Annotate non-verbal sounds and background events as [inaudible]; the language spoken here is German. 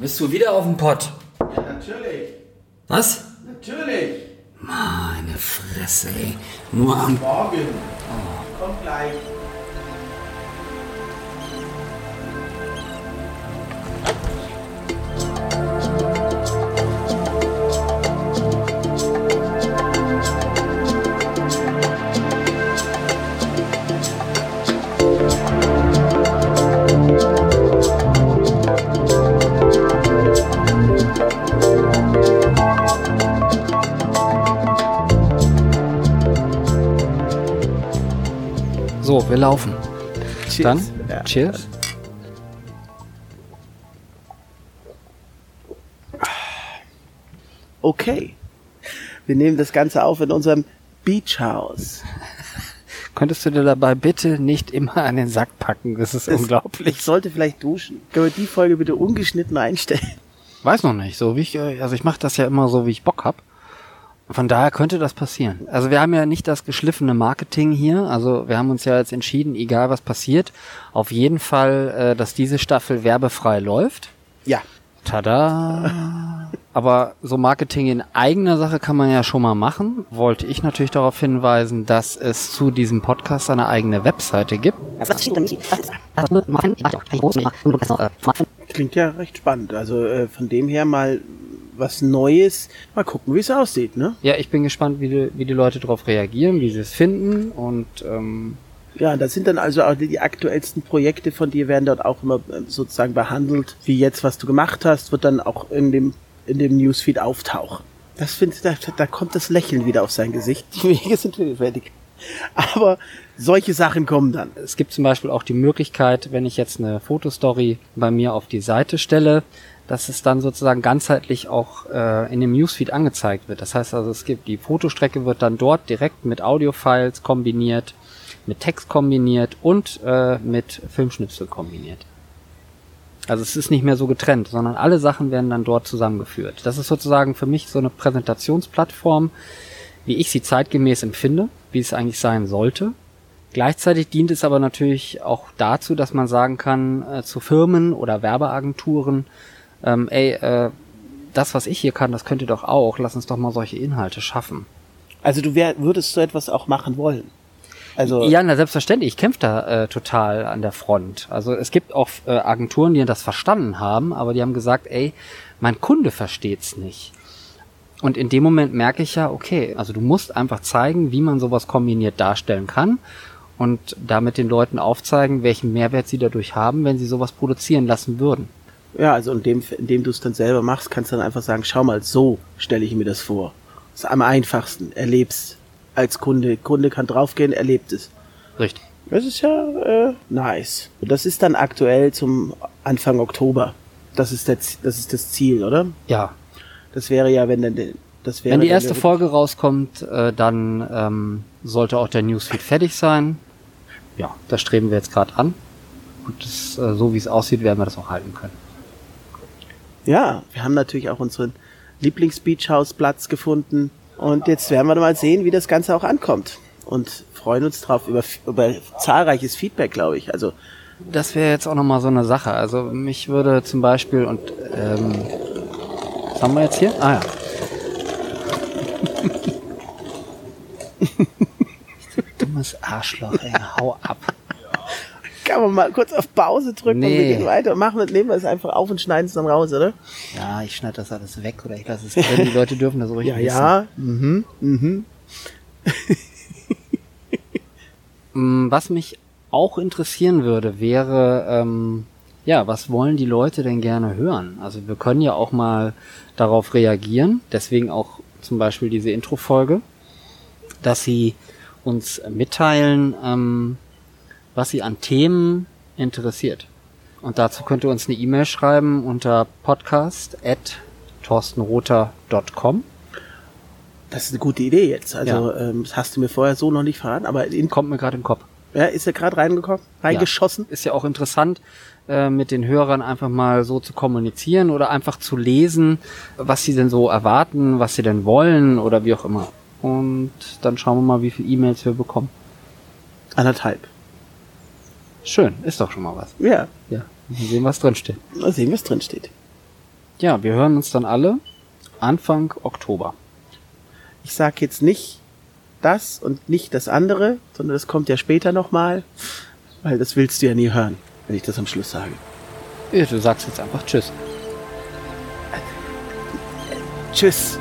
Bist du wieder auf dem Pott? Ja, natürlich. Was? Natürlich. Meine Fresse, ey. Nur am... Morgen. Kommt gleich. Laufen. Cheers. Dann, Ja. cheers. Okay. Wir nehmen das Ganze auf in unserem Beach House. Könntest du dir dabei bitte nicht immer an den Sack packen? Das ist unglaublich. Ich sollte vielleicht duschen. Können wir die Folge bitte ungeschnitten einstellen? Weiß noch nicht, so wie ich, äh, also ich mache das ja immer so, wie ich Bock hab. Von daher könnte das passieren. Also wir haben ja nicht das geschliffene Marketing hier. Also wir haben uns ja jetzt entschieden, egal was passiert, auf jeden Fall, äh, dass diese Staffel werbefrei läuft. Ja. Tada! [laughs] Aber so Marketing in eigener Sache kann man ja schon mal machen. Wollte ich natürlich darauf hinweisen, dass es zu diesem Podcast eine eigene Webseite gibt. Klingt ja recht spannend. Also äh, von dem her mal was Neues. Mal gucken, wie es aussieht, ne? Ja, ich bin gespannt, wie die, wie die Leute darauf reagieren, wie sie es finden und ähm, Ja, das sind dann also auch die, die aktuellsten Projekte von dir werden dort auch immer äh, sozusagen behandelt, wie jetzt, was du gemacht hast, wird dann auch in dem, in dem Newsfeed auftauchen. Das finde ich, da, da kommt das Lächeln wieder auf sein Gesicht. Die Wege sind fertig. Aber solche Sachen kommen dann. es gibt zum Beispiel auch die Möglichkeit, wenn ich jetzt eine Fotostory bei mir auf die Seite stelle, dass es dann sozusagen ganzheitlich auch äh, in dem Newsfeed angezeigt wird. Das heißt also, es gibt die Fotostrecke wird dann dort direkt mit Audiofiles kombiniert, mit Text kombiniert und äh, mit Filmschnipsel kombiniert. Also es ist nicht mehr so getrennt, sondern alle Sachen werden dann dort zusammengeführt. Das ist sozusagen für mich so eine Präsentationsplattform, wie ich sie zeitgemäß empfinde, wie es eigentlich sein sollte. Gleichzeitig dient es aber natürlich auch dazu, dass man sagen kann äh, zu Firmen oder Werbeagenturen, ähm, ey, äh, das, was ich hier kann, das könnt ihr doch auch. Lass uns doch mal solche Inhalte schaffen. Also du wär, würdest so etwas auch machen wollen. Also Ja, na selbstverständlich. Ich kämpfe da äh, total an der Front. Also es gibt auch äh, Agenturen, die das verstanden haben, aber die haben gesagt, ey, mein Kunde versteht's nicht. Und in dem Moment merke ich ja, okay, also du musst einfach zeigen, wie man sowas kombiniert darstellen kann und damit den Leuten aufzeigen, welchen Mehrwert sie dadurch haben, wenn sie sowas produzieren lassen würden. Ja, also indem, indem du es dann selber machst, kannst du dann einfach sagen, schau mal, so stelle ich mir das vor. Das ist am einfachsten, erlebst als Kunde. Kunde kann draufgehen, erlebt es. Richtig. Das ist ja äh, nice. Und das ist dann aktuell zum Anfang Oktober. Das ist, der, das ist das Ziel, oder? Ja. Das wäre ja, wenn dann der- das wäre Wenn die erste Folge rauskommt, äh, dann ähm, sollte auch der Newsfeed fertig sein. Ja, das streben wir jetzt gerade an. Und das, äh, so wie es aussieht, werden wir das auch halten können. Ja, wir haben natürlich auch unseren Lieblings-Beachhouse-Platz gefunden. Und jetzt werden wir mal sehen, wie das Ganze auch ankommt. Und freuen uns drauf über, über zahlreiches Feedback, glaube ich. Also, Das wäre jetzt auch nochmal so eine Sache. Also mich würde zum Beispiel und ähm, was haben wir jetzt hier? Ah ja. [laughs] Dummes Arschloch, ey, hau ab. Kann man mal kurz auf Pause drücken und wir Nee. gehen weiter. Machen wir, nehmen wir es einfach auf und schneiden es dann raus, oder? Ja, ich schneide das alles weg oder ich lasse es drin. Die Leute dürfen das ruhig Ja, wissen. ja. Mhm, mhm. [laughs] Mm, Was mich auch interessieren würde, wäre, ähm, ja, was wollen die Leute denn gerne hören? Also wir können ja auch mal darauf reagieren, deswegen auch zum Beispiel diese Intro-Folge, dass sie uns mitteilen, ähm, was sie an Themen interessiert. Und dazu könnt ihr uns eine E-Mail schreiben unter podcast at torstenrother.com. Das ist eine gute Idee jetzt. Also, ähm, das hast du mir vorher so noch nicht verraten, aber in, Kommt mir gerade im Kopf. ja, ist er gerade reingekommen, reingeschossen? ist ja auch interessant, äh, mit den Hörern einfach mal so zu kommunizieren oder einfach zu lesen, was sie denn so erwarten, was sie denn wollen oder wie auch immer. Und dann schauen wir mal, wie viele E-Mails wir bekommen. Anderthalb. Schön, ist doch schon mal was. Ja, Ja, mal sehen, was drinsteht. mal sehen, was drin steht. Ja, wir hören uns dann alle Anfang Oktober. Ich sag jetzt nicht das und nicht das andere, sondern das kommt ja später nochmal, weil das willst du ja nie hören, wenn ich das am Schluss sage. Ja, Du sagst jetzt einfach Tschüss. Tschüss.